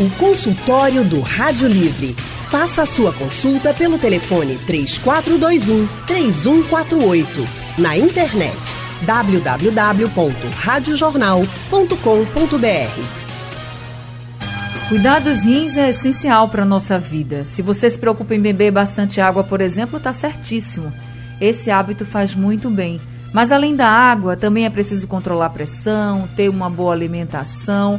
O consultório do Rádio Livre. Faça a sua consulta pelo telefone 3421 3148. Na internet www.radiojornal.com.br. Cuidar dos rins é essencial para a nossa vida. Se você se preocupa em beber bastante água, por exemplo, está certíssimo. Esse hábito faz muito bem. Mas além da água, também é preciso controlar a pressão, ter uma boa alimentação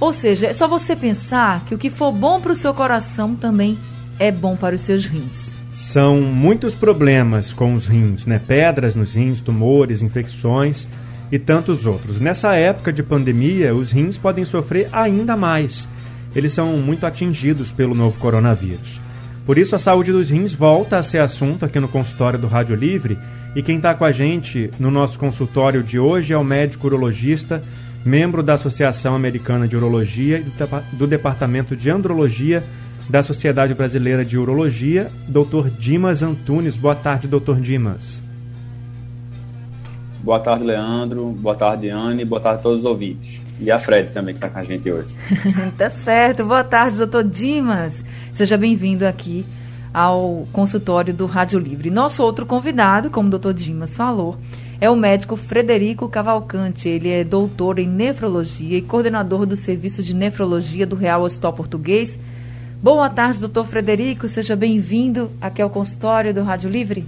ou seja, é só você pensar que o que for bom para o seu coração também é bom para os seus rins. São muitos problemas com os rins, né? Pedras nos rins, tumores, infecções e tantos outros. Nessa época de pandemia, os rins podem sofrer ainda mais. Eles são muito atingidos pelo novo coronavírus. Por isso, a saúde dos rins volta a ser assunto aqui no consultório do Rádio Livre. E quem está com a gente no nosso consultório de hoje é o médico urologista membro da Associação Americana de Urologia e do Departamento de Andrologia da Sociedade Brasileira de Urologia, Dr. Dimas Antunes. Boa tarde, Dr. Dimas. Boa tarde, Leandro. Boa tarde, Anne. Boa tarde a todos os ouvintes. E a Fred também, que está com a gente hoje. tá certo. Boa tarde, doutor Dimas. Seja bem-vindo aqui ao consultório do Rádio Livre. Nosso outro convidado, como o doutor Dimas falou, é o médico Frederico Cavalcante. Ele é doutor em nefrologia e coordenador do Serviço de Nefrologia do Real Hospital Português. Boa tarde, doutor Frederico. Seja bem-vindo aqui ao consultório do Rádio Livre.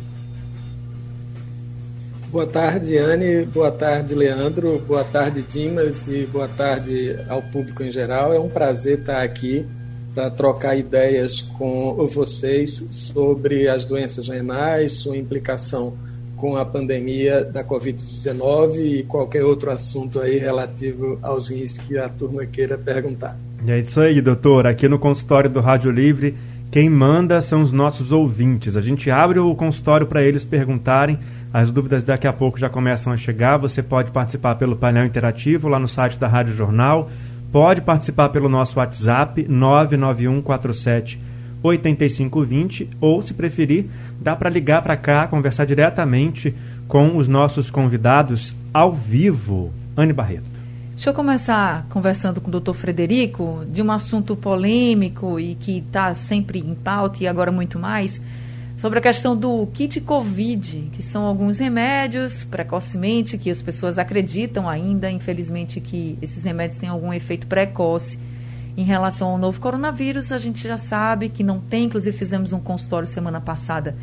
Boa tarde, Anne. Boa tarde, Leandro. Boa tarde, Dimas. E boa tarde ao público em geral. É um prazer estar aqui para trocar ideias com vocês sobre as doenças renais, sua implicação com a pandemia da Covid-19 e qualquer outro assunto aí relativo aos rins que a turma queira perguntar. É isso aí, doutor. Aqui no consultório do Rádio Livre, quem manda são os nossos ouvintes. A gente abre o consultório para eles perguntarem. As dúvidas daqui a pouco já começam a chegar. Você pode participar pelo painel interativo lá no site da Rádio Jornal. Pode participar pelo nosso WhatsApp 99147 8520 ou, se preferir, dá para ligar para cá, conversar diretamente com os nossos convidados ao vivo. Anne Barreto. Deixa eu começar conversando com o doutor Frederico de um assunto polêmico e que está sempre em pauta e agora muito mais, sobre a questão do kit Covid, que são alguns remédios precocemente que as pessoas acreditam ainda, infelizmente, que esses remédios têm algum efeito precoce em relação ao novo coronavírus, a gente já sabe que não tem, inclusive fizemos um consultório semana passada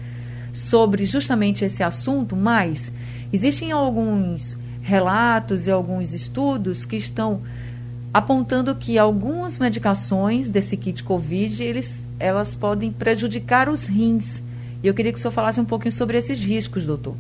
sobre justamente esse assunto, mas existem alguns relatos e alguns estudos que estão apontando que algumas medicações desse kit COVID, eles, elas podem prejudicar os rins. E eu queria que o senhor falasse um pouquinho sobre esses riscos, doutor.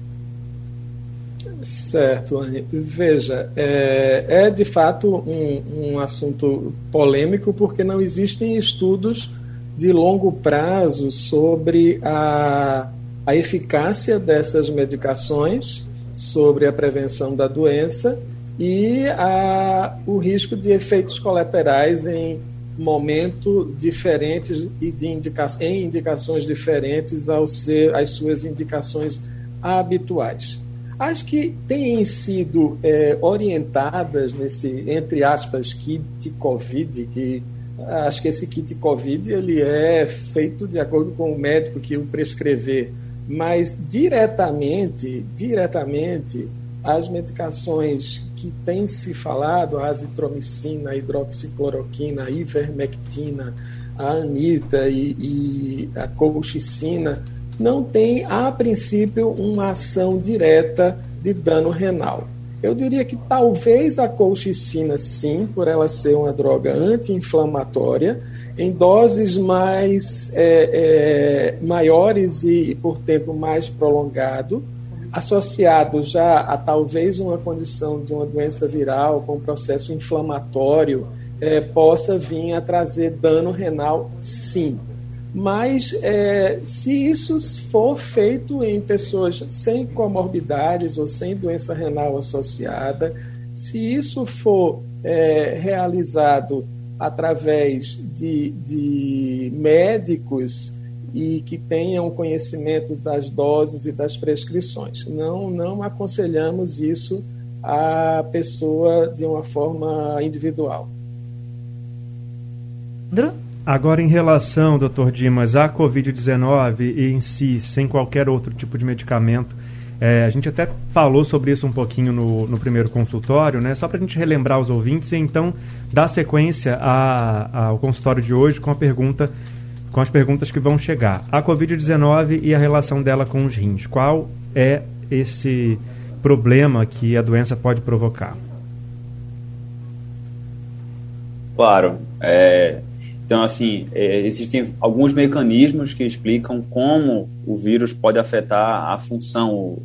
Certo, Anne. Veja, é, é de fato um, um assunto polêmico porque não existem estudos de longo prazo sobre a, a eficácia dessas medicações, sobre a prevenção da doença e a, o risco de efeitos colaterais em momentos diferentes e de indica, em indicações diferentes ao ser as suas indicações habituais as que têm sido é, orientadas nesse, entre aspas, kit COVID, que acho que esse kit COVID ele é feito de acordo com o médico que o prescrever, mas diretamente, diretamente, as medicações que tem se falado, a azitromicina, a hidroxicloroquina, a ivermectina, a anita e, e a colchicina, não tem, a princípio, uma ação direta de dano renal. Eu diria que talvez a colchicina, sim, por ela ser uma droga anti-inflamatória, em doses mais é, é, maiores e por tempo mais prolongado, associado já a talvez uma condição de uma doença viral com processo inflamatório, é, possa vir a trazer dano renal, sim. Mas é, se isso for feito em pessoas sem comorbidades ou sem doença renal associada, se isso for é, realizado através de, de médicos e que tenham conhecimento das doses e das prescrições. Não, não aconselhamos isso à pessoa de uma forma individual. Drew? Agora, em relação, doutor Dimas, à Covid-19 e em si, sem qualquer outro tipo de medicamento, é, a gente até falou sobre isso um pouquinho no, no primeiro consultório, né? Só para a gente relembrar os ouvintes e então dar sequência a, ao consultório de hoje com a pergunta, com as perguntas que vão chegar. A Covid-19 e a relação dela com os rins. Qual é esse problema que a doença pode provocar? Claro. É, então, assim, é, existem alguns mecanismos que explicam como o vírus pode afetar a função, o,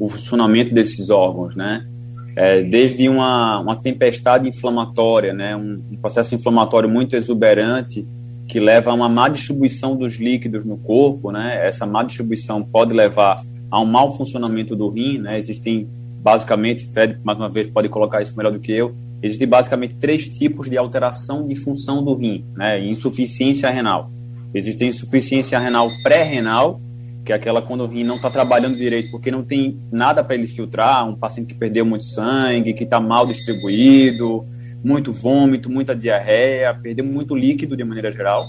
o funcionamento desses órgãos, né? É, desde uma, uma tempestade inflamatória, né? Um, um, processo inflamatório muito exuberante que leva a uma má distribuição dos líquidos no corpo, né? Essa má distribuição pode levar a um mau funcionamento do rim, né? Existem, basicamente, Fred, mais uma vez, pode colocar isso melhor do que eu, Existem basicamente três tipos de alteração de função do rim, né? Insuficiência renal. Existe insuficiência renal pré-renal, que é aquela quando o rim não está trabalhando direito porque não tem nada para ele filtrar, um paciente que perdeu muito sangue, que está mal distribuído, muito vômito, muita diarreia, perdeu muito líquido de maneira geral.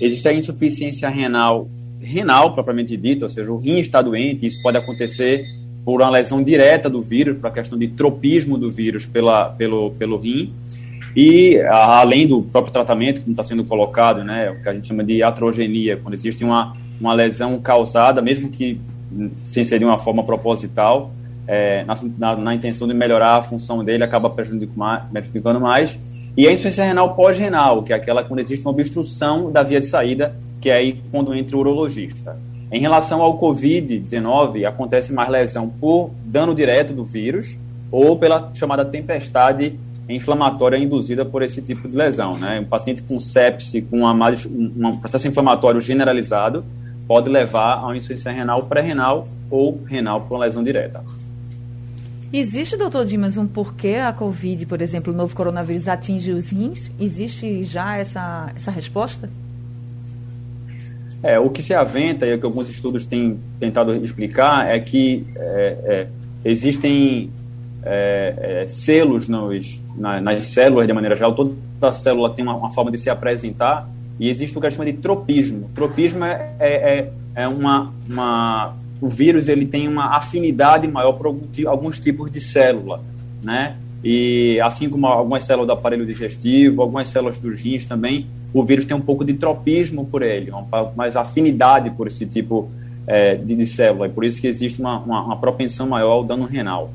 Existe a insuficiência renal renal propriamente dita, ou seja, o rim está doente, isso pode acontecer por uma lesão direta do vírus, para a questão de tropismo do vírus pela, pelo, pelo rim, e além do próprio tratamento que está sendo colocado, né, o que a gente chama de atrogenia, quando existe uma, uma lesão causada, mesmo que sem ser de uma forma proposital, é, na, na, na, intenção de melhorar a função dele, acaba prejudicando mais. E a insuficiência renal pós-renal, que é aquela quando existe uma obstrução da via de saída, que é aí quando entra o urologista. Em relação ao Covid-19, acontece mais lesão por dano direto do vírus ou pela chamada tempestade inflamatória induzida por esse tipo de lesão. Né? Um paciente com sepse, com uma, um processo inflamatório generalizado, pode levar a uma insuficiência renal pré-renal ou renal por lesão direta. Existe, doutor Dimas, um porquê a Covid, por exemplo, o novo coronavírus atinge os rins? Existe já essa, essa resposta? É, o que se aventa, e o que alguns estudos têm tentado explicar, é que é, é, existem é, é, selos nos, na, nas células, de maneira geral, toda célula tem uma, uma, forma de se apresentar, e existe o que a gente chama de tropismo. Tropismo é, é, é uma, uma, O vírus ele tem uma afinidade maior por alguns tipos de célula, né? E assim como algumas células do aparelho digestivo, algumas células dos rins também, o vírus tem um pouco de tropismo por ele, uma, mais afinidade por esse tipo é, de, de, célula. E por isso que existe uma, uma, uma, propensão maior ao dano renal.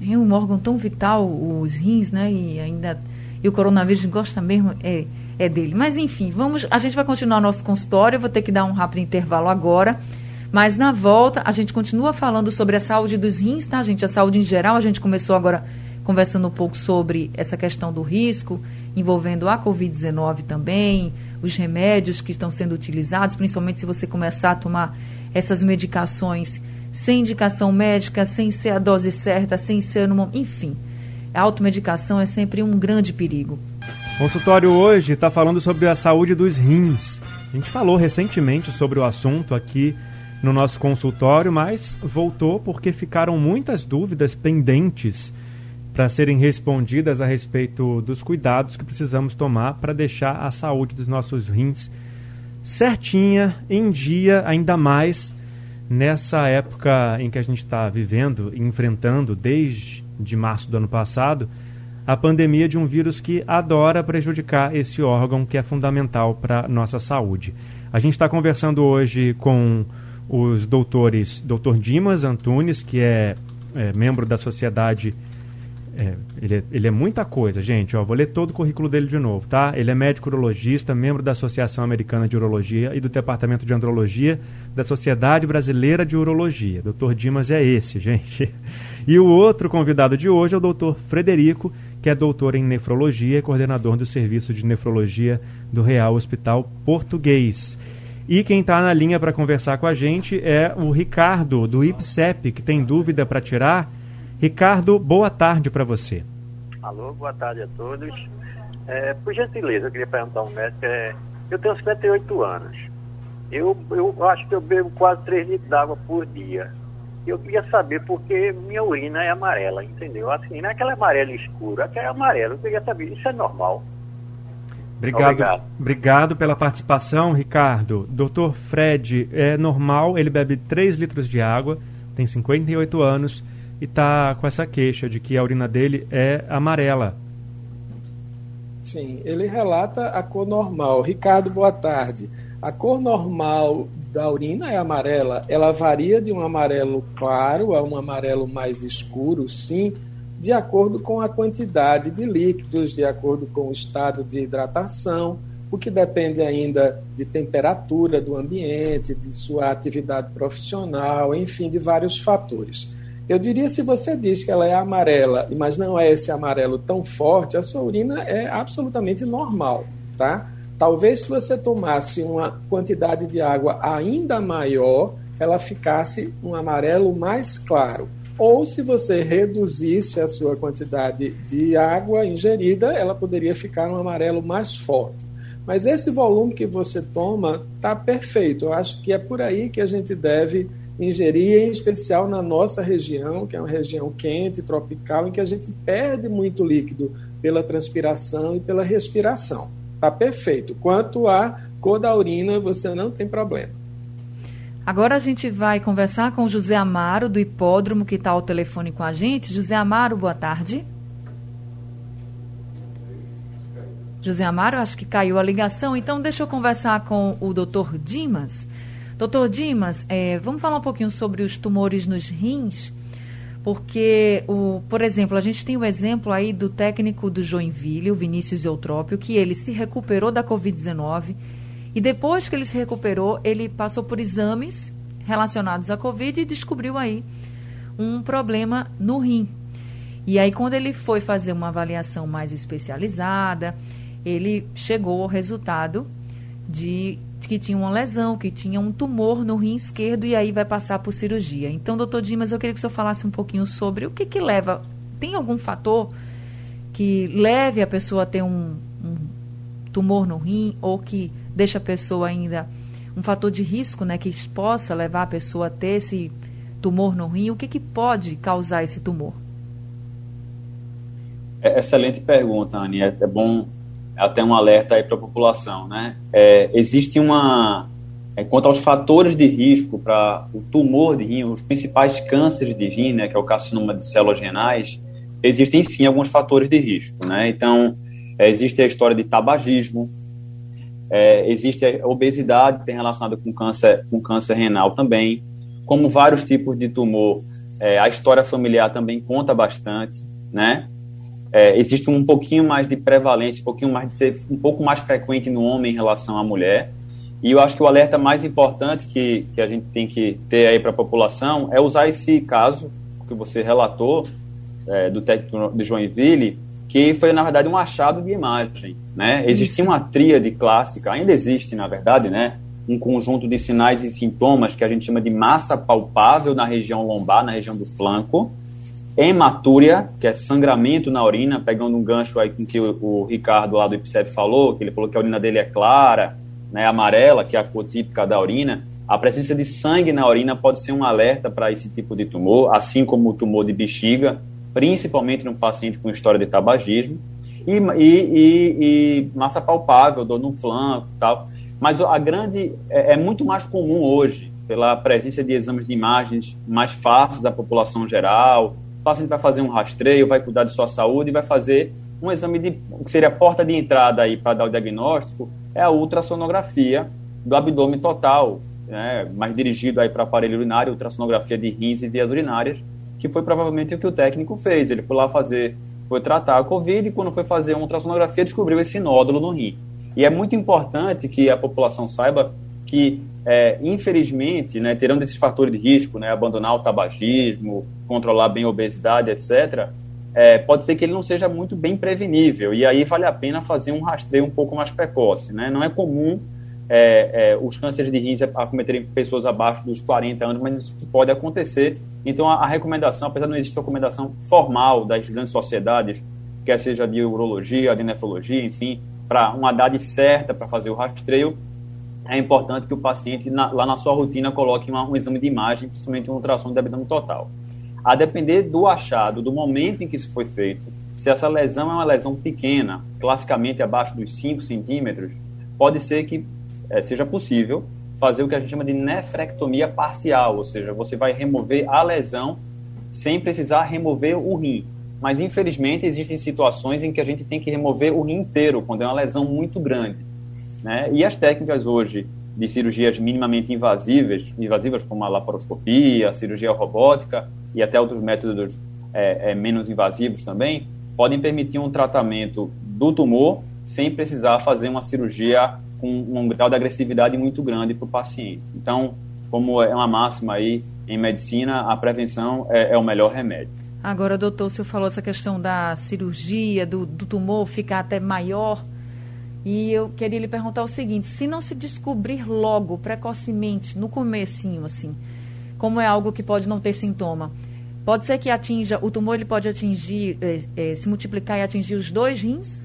É um órgão tão vital, os rins, né? E ainda. E o coronavírus gosta mesmo é, é dele. Mas enfim, vamos. A gente vai continuar nosso consultório. Eu vou ter que dar um rápido intervalo agora. Mas na volta, a gente continua falando sobre a saúde dos rins, tá, gente? A saúde em geral. A gente começou agora conversando um pouco sobre essa questão do risco envolvendo a Covid-19 também, os remédios que estão sendo utilizados, principalmente se você começar a tomar essas medicações sem indicação médica, sem ser a dose certa, sem ser no enfim. A automedicação é sempre um grande perigo. O consultório hoje está falando sobre a saúde dos rins. A gente falou recentemente sobre o assunto aqui no nosso consultório, mas voltou porque ficaram muitas dúvidas pendentes para serem respondidas a respeito dos cuidados que precisamos tomar para deixar a saúde dos nossos rins certinha, em dia, ainda mais nessa época em que a gente está vivendo enfrentando desde de março do ano passado a pandemia de um vírus que adora prejudicar esse órgão que é fundamental para nossa saúde. A gente está conversando hoje com os doutores, Dr. Dimas Antunes, que é, é membro da Sociedade é, ele, é, ele é muita coisa, gente. Ó, vou ler todo o currículo dele de novo, tá? Ele é médico urologista, membro da Associação Americana de Urologia e do Departamento de Andrologia da Sociedade Brasileira de Urologia. Dr. Dimas é esse, gente. E o outro convidado de hoje é o Dr. Frederico, que é doutor em nefrologia e coordenador do Serviço de Nefrologia do Real Hospital Português. E quem está na linha para conversar com a gente é o Ricardo, do IPSEP, que tem dúvida para tirar Ricardo, boa tarde para você. Alô, boa tarde a todos. É, por gentileza, eu queria perguntar ao médico. É, eu tenho 58 anos. Eu, eu acho que eu bebo quase 3 litros d'água por dia. Eu queria saber porque minha urina é amarela, entendeu? Assim, não é aquela amarela escura, aquela é amarela. Eu queria saber, isso é normal? Obrigado, obrigado. Obrigado pela participação, Ricardo. Doutor Fred, é normal, ele bebe 3 litros de água, tem 58 anos e está com essa queixa de que a urina dele é amarela. Sim, ele relata a cor normal. Ricardo, boa tarde. A cor normal da urina é amarela. Ela varia de um amarelo claro a um amarelo mais escuro, sim, de acordo com a quantidade de líquidos, de acordo com o estado de hidratação, o que depende ainda de temperatura do ambiente, de sua atividade profissional, enfim, de vários fatores. Eu diria se você diz que ela é amarela, mas não é esse amarelo tão forte, a sua urina é absolutamente normal, tá? Talvez se você tomasse uma quantidade de água ainda maior, ela ficasse um amarelo mais claro. Ou se você reduzisse a sua quantidade de água ingerida, ela poderia ficar um amarelo mais forte. Mas esse volume que você toma está perfeito. Eu acho que é por aí que a gente deve ingerir, em especial na nossa região, que é uma região quente, tropical, em que a gente perde muito líquido pela transpiração e pela respiração. Está perfeito. Quanto à cor da urina, você não tem problema. Agora a gente vai conversar com José Amaro, do Hipódromo, que está ao telefone com a gente. José Amaro, boa tarde. José Amaro, acho que caiu a ligação, então deixa eu conversar com o doutor Dimas. Doutor Dimas, é, vamos falar um pouquinho sobre os tumores nos rins, porque, o, por exemplo, a gente tem o exemplo aí do técnico do Joinville, o Vinícius Eutrópio, que ele se recuperou da Covid-19 e depois que ele se recuperou, ele passou por exames relacionados à Covid e descobriu aí um problema no rim. E aí, quando ele foi fazer uma avaliação mais especializada, ele chegou ao resultado de que tinha uma lesão, que tinha um tumor no rim esquerdo e aí vai passar por cirurgia. Então, doutor Dimas, eu queria que o senhor falasse um pouquinho sobre o que, que leva. Tem algum fator que leve a pessoa a ter um, um tumor no rim ou que deixa a pessoa ainda um fator de risco, né, que possa levar a pessoa a ter esse tumor no rim? O que, que pode causar esse tumor? É, excelente pergunta, Anny. É, é bom até um alerta aí para a população, né? É, existe uma é, quanto aos fatores de risco para o tumor de rim, os principais cânceres de rim, né, que é o carcinoma de células renais, existem sim alguns fatores de risco, né? Então é, existe a história de tabagismo, é, existe a obesidade tem relacionada com câncer com câncer renal também, como vários tipos de tumor, é, a história familiar também conta bastante, né? É, existe um pouquinho mais de prevalência, um pouquinho mais de ser um pouco mais frequente no homem em relação à mulher. E eu acho que o alerta mais importante que, que a gente tem que ter aí para a população é usar esse caso que você relatou é, do técnico de Joinville, que foi na verdade um achado de imagem, né? Existia uma tríade clássica, ainda existe na verdade, né? Um conjunto de sinais e sintomas que a gente chama de massa palpável na região lombar, na região do flanco, hematúria, que é sangramento na urina, pegando um gancho aí com que o, o Ricardo lá do IPSEP falou, que ele falou que a urina dele é clara, né, amarela, que é a cor típica da urina. A presença de sangue na urina pode ser um alerta para esse tipo de tumor, assim como o tumor de bexiga, principalmente no paciente com história de tabagismo. E, e, e, massa palpável, dor no flanco tal. Mas a grande. É, é muito mais comum hoje, pela presença de exames de imagens mais fáceis da população geral, paciente vai fazer um rastreio, vai cuidar de sua saúde e vai fazer um exame de que seria a porta de entrada aí para dar o diagnóstico é a ultrassonografia do abdômen total, né, mais dirigido aí para aparelho urinário, ultrassonografia de rins e vias urinárias, que foi provavelmente o que o técnico fez. Ele foi lá fazer, foi tratar a COVID e quando foi fazer uma ultrassonografia descobriu esse nódulo no rim. E é muito importante que a população saiba que é, infelizmente, né, terão esses fatores de risco, né, abandonar o tabagismo, controlar bem a obesidade, etc., é, pode ser que ele não seja muito bem prevenível, e aí vale a pena fazer um rastreio um pouco mais precoce. Né? Não é comum é, é os cânceres de rins acometerem pessoas abaixo dos 40 anos, mas isso pode acontecer. Então, a, a recomendação, apesar de não existir recomendação formal das grandes sociedades, quer seja de urologia, de nefrologia, enfim, para uma idade certa para fazer o rastreio, é importante que o paciente, na, lá na sua rotina, coloque uma, um exame de imagem, principalmente um ultrassom de abdômen total. A depender do achado, do momento em que isso foi feito, Se essa lesão é uma lesão pequena, classicamente abaixo dos 5 centímetros, pode ser que é, seja possível fazer o que a gente chama de nefrectomia parcial, ou seja, você vai remover a lesão sem precisar remover o rim. Mas, infelizmente, existem situações em que a gente tem que remover o rim inteiro, quando é uma lesão muito grande. Né? E as técnicas hoje de cirurgias minimamente invasivas, invasivas como a laparoscopia, a cirurgia robótica e até outros métodos é, é, menos invasivos também, podem permitir um tratamento do tumor sem precisar fazer uma cirurgia com um grau de agressividade muito grande para o paciente. Então, como é uma máxima aí em medicina, a prevenção é, é, o melhor remédio. Agora, doutor, o senhor falou essa questão da cirurgia, do, do tumor ficar até maior. E eu queria lhe perguntar o seguinte: se não se descobrir logo, precocemente, no comecinho, assim, como é algo que pode não ter sintoma, pode ser que atinja, o tumor ele pode atingir, é, é, se multiplicar e atingir os dois rins?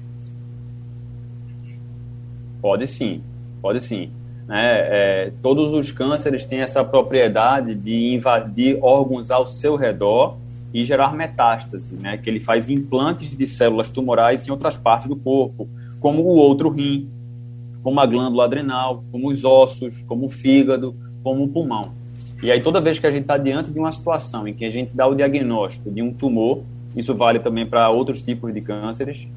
Pode sim, pode sim. Né? É, todos os cânceres têm essa propriedade de invadir órgãos ao seu redor e gerar metástase, né? que ele faz implantes de células tumorais em outras partes do corpo como o outro rim, como a glândula adrenal, como os ossos, como o fígado, como o pulmão. E aí, toda vez que a gente está diante de uma situação em que a gente dá o diagnóstico de um tumor, isso vale também para outros tipos de cânceres,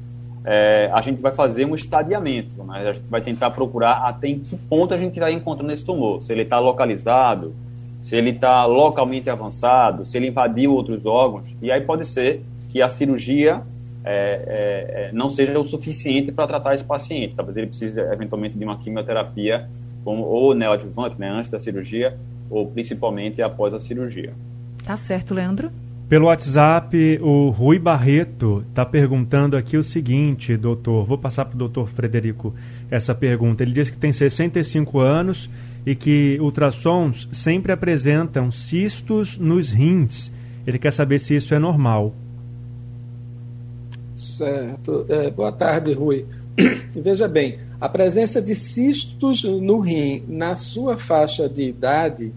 é, a gente vai fazer um estadiamento. Né? A gente vai tentar procurar até em que ponto a gente vai encontrando esse tumor. Se ele está localizado, se ele está localmente avançado, se ele invadiu outros órgãos. E aí pode ser que a cirurgia é, é, é, não seja o suficiente para tratar esse paciente. Talvez ele precise, eventualmente, de uma quimioterapia como, ou neoadjuvante, né, antes da cirurgia, ou principalmente após a cirurgia. Tá certo, Leandro. Pelo WhatsApp, o Rui Barreto está perguntando aqui o seguinte, doutor. Vou passar para o doutor Frederico essa pergunta. Ele diz que tem 65 anos e que ultrassons sempre apresentam cistos nos rins. Ele quer saber se isso é normal. Certo. É, boa tarde, Rui. Veja bem, a presença de cistos no rim na sua faixa de idade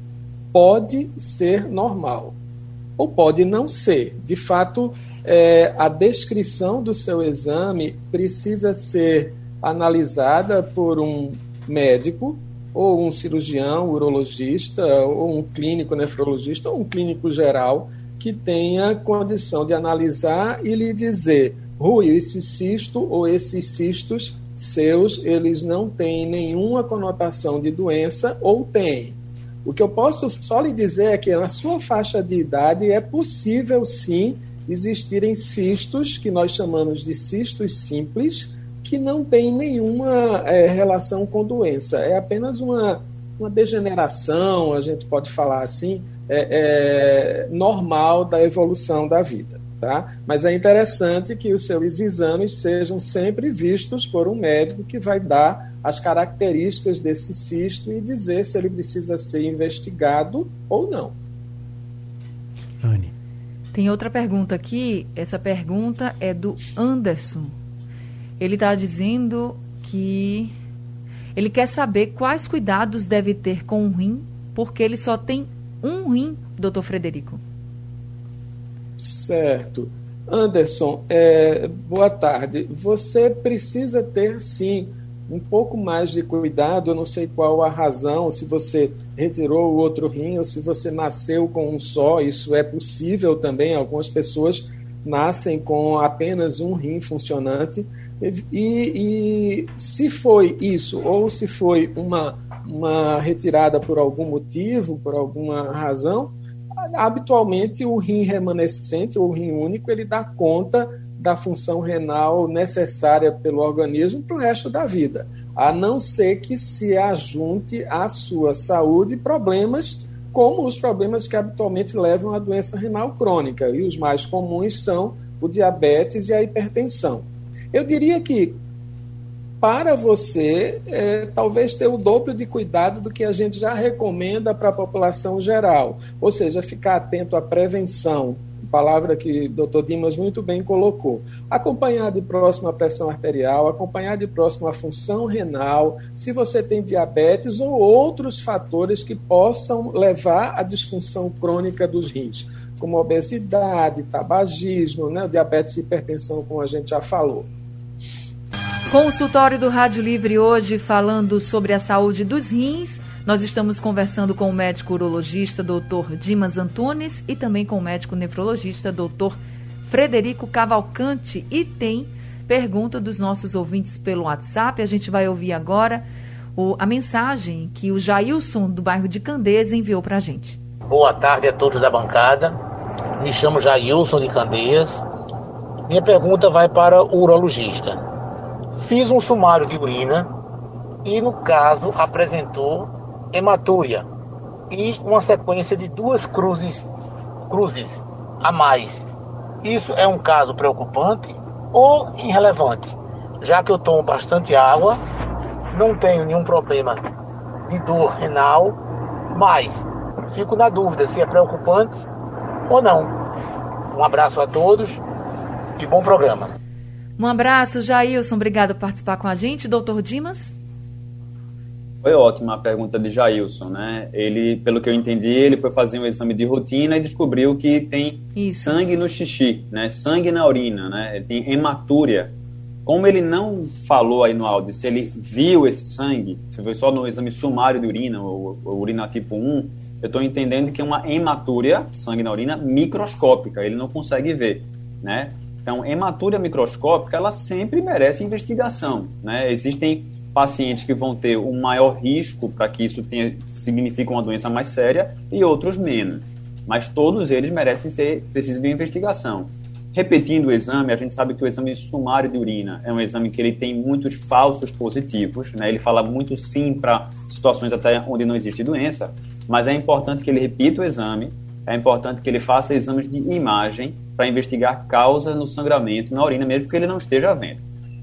pode ser normal ou pode não ser. De fato, é, a descrição do seu exame precisa ser analisada por um médico ou um cirurgião, urologista, ou um clínico nefrologista, ou um clínico geral que tenha condição de analisar e lhe dizer Rui, esse cisto ou esses cistos seus, eles não têm nenhuma conotação de doença ou têm. O que eu posso só lhe dizer é que na sua faixa de idade é possível sim existirem cistos, que nós chamamos de cistos simples, que não têm nenhuma é, relação com doença. É apenas uma, uma degeneração, a gente pode falar assim, é, é normal da evolução da vida. Tá? Mas é interessante que os seus exames sejam sempre vistos por um médico que vai dar as características desse cisto e dizer se ele precisa ser investigado ou não. Anne. Tem outra pergunta aqui. Essa pergunta é do Anderson. Ele está dizendo que ele quer saber quais cuidados deve ter com o rim, porque ele só tem um rim, doutor Frederico. Certo. Anderson, é, boa tarde. Você precisa ter, sim, um pouco mais de cuidado. Eu não sei qual a razão, se você retirou o outro rim ou se você nasceu com um só. Isso é possível também. Algumas pessoas nascem com apenas um rim funcionante. E, e se foi isso, ou se foi uma, uma retirada por algum motivo, por alguma razão, habitualmente o rim remanescente ou rim único ele dá conta da função renal necessária pelo organismo para o resto da vida, a não ser que se ajunte à sua saúde problemas como os problemas que habitualmente levam à doença renal crônica, e os mais comuns são o diabetes e a hipertensão. Eu diria que para você é, talvez ter o dobro de cuidado do que a gente já recomenda para a população geral, ou seja, ficar atento à prevenção, palavra que o doutor Dimas muito bem colocou. Acompanhar de próximo a pressão arterial, acompanhar de próximo a função renal, se você tem diabetes ou outros fatores que possam levar à disfunção crônica dos rins. como obesidade, tabagismo, né, diabetes e hipertensão, como a gente já falou. Consultório do Rádio Livre hoje falando sobre a saúde dos rins. Nós estamos conversando com o médico urologista Dr. Dimas Antunes e também com o médico nefrologista Dr. Frederico Cavalcante e tem pergunta dos nossos ouvintes pelo WhatsApp. A gente vai ouvir agora o, a mensagem que o Jailson do bairro de Candeias enviou para a gente. Boa tarde a todos da bancada. Me chamo Jailson de Candeias. Minha pergunta vai para o urologista. Fiz um sumário de urina e, no caso, apresentou hematúria e uma sequência de duas cruzes, cruzes a mais. Isso é um caso preocupante ou irrelevante, já que eu tomo bastante água, não tenho nenhum problema de dor renal, mas fico na dúvida se é preocupante ou não. Um abraço a todos e bom programa. Um abraço, Jailson. Obrigado por participar com a gente. Doutor Dimas? Foi ótima a pergunta de Jailson, né? Ele, pelo que eu entendi, ele foi fazer um exame de rotina e descobriu que tem Isso. sangue no xixi, né? Sangue na urina, né? Ele tem hematúria. Como ele não falou aí no áudio se ele viu esse sangue, se foi só no exame sumário de urina, ou, ou urina tipo 1, eu estou entendendo que é uma hematúria, sangue na urina, microscópica. Ele não consegue ver, né? Então, hematúria microscópica, ela sempre merece investigação, né? Existem pacientes que vão ter um maior risco para que isso tenha, signifique uma doença mais séria e outros menos. Mas todos eles merecem ser precisam de investigação. Repetindo o exame, a gente sabe que o exame sumário de urina é um exame que ele tem muitos falsos positivos, né? Ele fala muito sim para situações até onde não existe doença, mas é importante que ele repita o exame, é importante que ele faça exames de imagem para investigar causa no sangramento na urina, mesmo que ele não esteja vendo.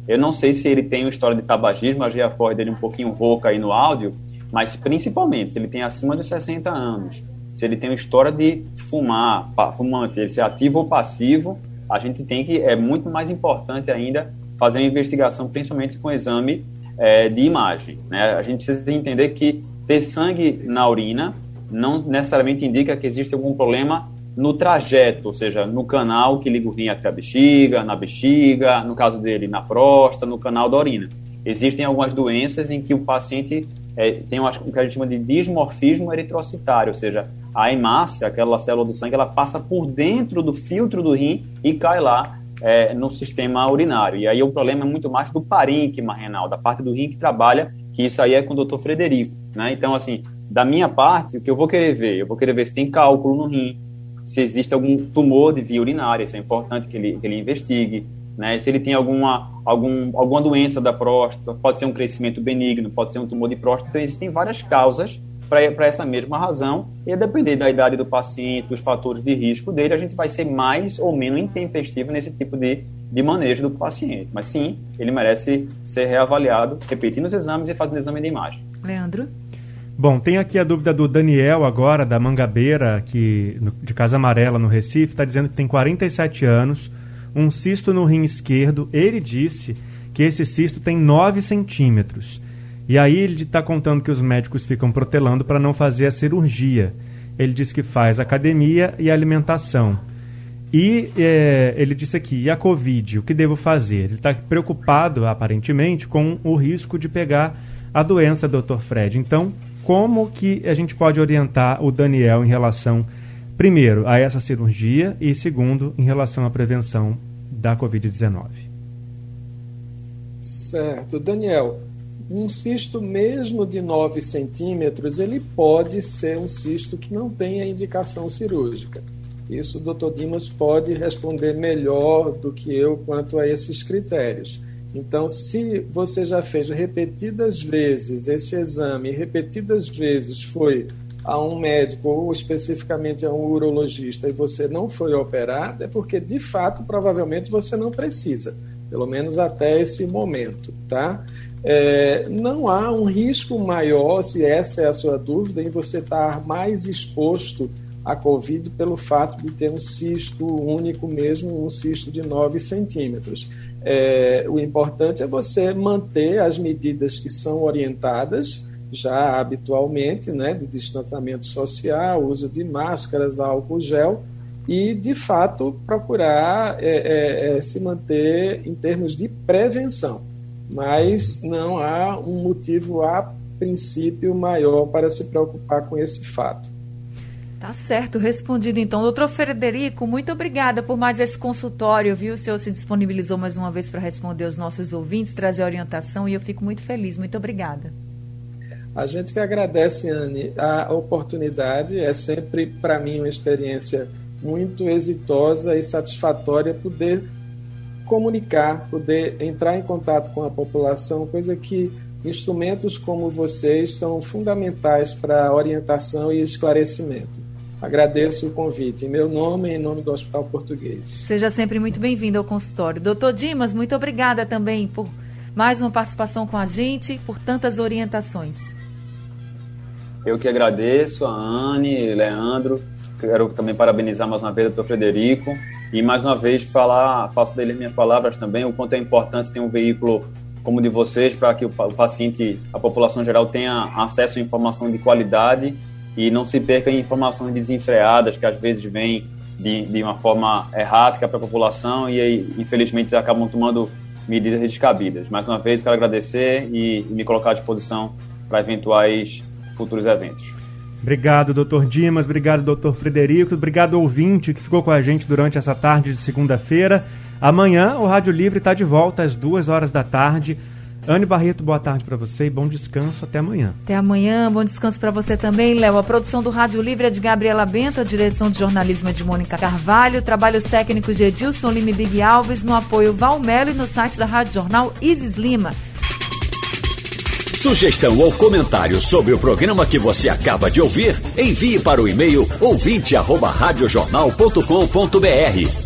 Eu não sei se ele tem uma história de tabagismo, a a voz dele um pouquinho rouca aí no áudio, mas principalmente se ele tem acima de 60 anos, se ele tem uma história de fumar, fumante, ele ser ativo ou passivo, a gente tem que, é muito mais importante ainda fazer uma investigação, principalmente com exame é, de imagem. Né? A gente precisa entender que ter sangue na urina não necessariamente indica que existe algum problema no trajeto, ou seja, no canal que liga o rim até a bexiga, na bexiga, no caso dele, na próstata, no canal da urina. Existem algumas doenças em que o paciente é, tem o que a gente chama de dismorfismo eritrocitário, ou seja, a hemácia, aquela célula do sangue, ela passa por dentro do filtro do rim e cai lá é, no sistema urinário. E aí o problema é muito mais do parênquima renal, da parte do rim que trabalha, que isso aí é com o doutor Frederico. Né? Então, assim, da minha parte, o que eu vou querer ver? Eu vou querer ver se tem cálculo no rim, se existe algum tumor de via urinária, isso é importante que ele, que ele investigue, né? Se ele tem alguma, algum, alguma doença da próstata, pode ser um crescimento benigno, pode ser um tumor de próstata, então existem várias causas para essa mesma razão, e a depender da idade do paciente, dos fatores de risco dele, a gente vai ser mais ou menos intempestivo nesse tipo de, de manejo do paciente. Mas sim, ele merece ser reavaliado, repetindo os exames e fazendo exame de imagem. Leandro? Bom, tem aqui a dúvida do Daniel agora, da Mangabeira, que, de Casa Amarela, no Recife, está dizendo que tem 47 anos, um cisto no rim esquerdo. Ele disse que esse cisto tem 9 centímetros. E aí ele está contando que os médicos ficam protelando para não fazer a cirurgia. Ele diz que faz academia e alimentação. E é, ele disse aqui, e a Covid, o que devo fazer? Ele está preocupado, aparentemente, com o risco de pegar a doença, doutor Fred. Então, como que a gente pode orientar o Daniel em relação, primeiro, a essa cirurgia e, segundo, em relação à prevenção da Covid-19? Certo. Daniel, um cisto mesmo de 9 centímetros, ele pode ser um cisto que não tem a indicação cirúrgica. Isso o doutor Dimas pode responder melhor do que eu quanto a esses critérios. Então, se você já fez repetidas vezes esse exame, repetidas vezes foi a um médico ou especificamente a um urologista e você não foi operado, é porque de fato provavelmente você não precisa, pelo menos até esse momento, tá? É, não há um risco maior, se essa é a sua dúvida, em você estar mais exposto a Covid pelo fato de ter um cisto único mesmo, um cisto de 9 centímetros. É, o importante é você manter as medidas que são orientadas já habitualmente, né, de distanciamento social, uso de máscaras, álcool gel, e, de fato, procurar é, é, é, se manter em termos de prevenção. Mas não há um motivo a princípio maior para se preocupar com esse fato. Tá certo, respondido então. Doutor Frederico, muito obrigada por mais esse consultório, viu? O senhor se disponibilizou mais uma vez para responder aos nossos ouvintes, trazer orientação e eu fico muito feliz. Muito obrigada. A gente que agradece, Anne, a oportunidade. É sempre, para mim, uma experiência muito exitosa e satisfatória poder comunicar, poder entrar em contato com a população, coisa que instrumentos como vocês são fundamentais para orientação e esclarecimento. Agradeço o convite. Em meu nome e em nome do Hospital Português. Seja sempre muito bem-vindo ao consultório. Doutor Dimas, muito obrigada também por mais uma participação com a gente, por tantas orientações. Eu que agradeço a Anne, Leandro, quero também parabenizar mais uma vez o doutor Frederico e mais uma vez falar, faço dele minhas palavras também, o quanto é importante ter um veículo como o de vocês para que o paciente, a população geral tenha acesso a informação de qualidade e não se perca em informações desenfreadas que às vezes vêm de, de uma forma errática para a população e aí, infelizmente acabam tomando medidas descabidas. Mais uma vez, quero agradecer e, me colocar à disposição para eventuais futuros eventos. Obrigado, doutor Dimas. Obrigado, doutor Frederico. Obrigado, ouvinte, que ficou com a gente durante essa tarde de segunda-feira. Amanhã o Rádio Livre está de volta às duas horas da tarde. Anne Barreto, boa tarde para você e bom descanso. Até amanhã. Até amanhã, bom descanso para você também, Léo. A produção do Rádio Livre é de Gabriela Bento, a direção de jornalismo é de Mônica Carvalho, trabalhos técnicos de Edilson Lima e Big Alves, no apoio Valmelo e no site da Rádio Jornal Isis Lima. Sugestão ou comentário sobre o programa que você acaba de ouvir, envie para o e-mail ouvinte@radiojornal.com.br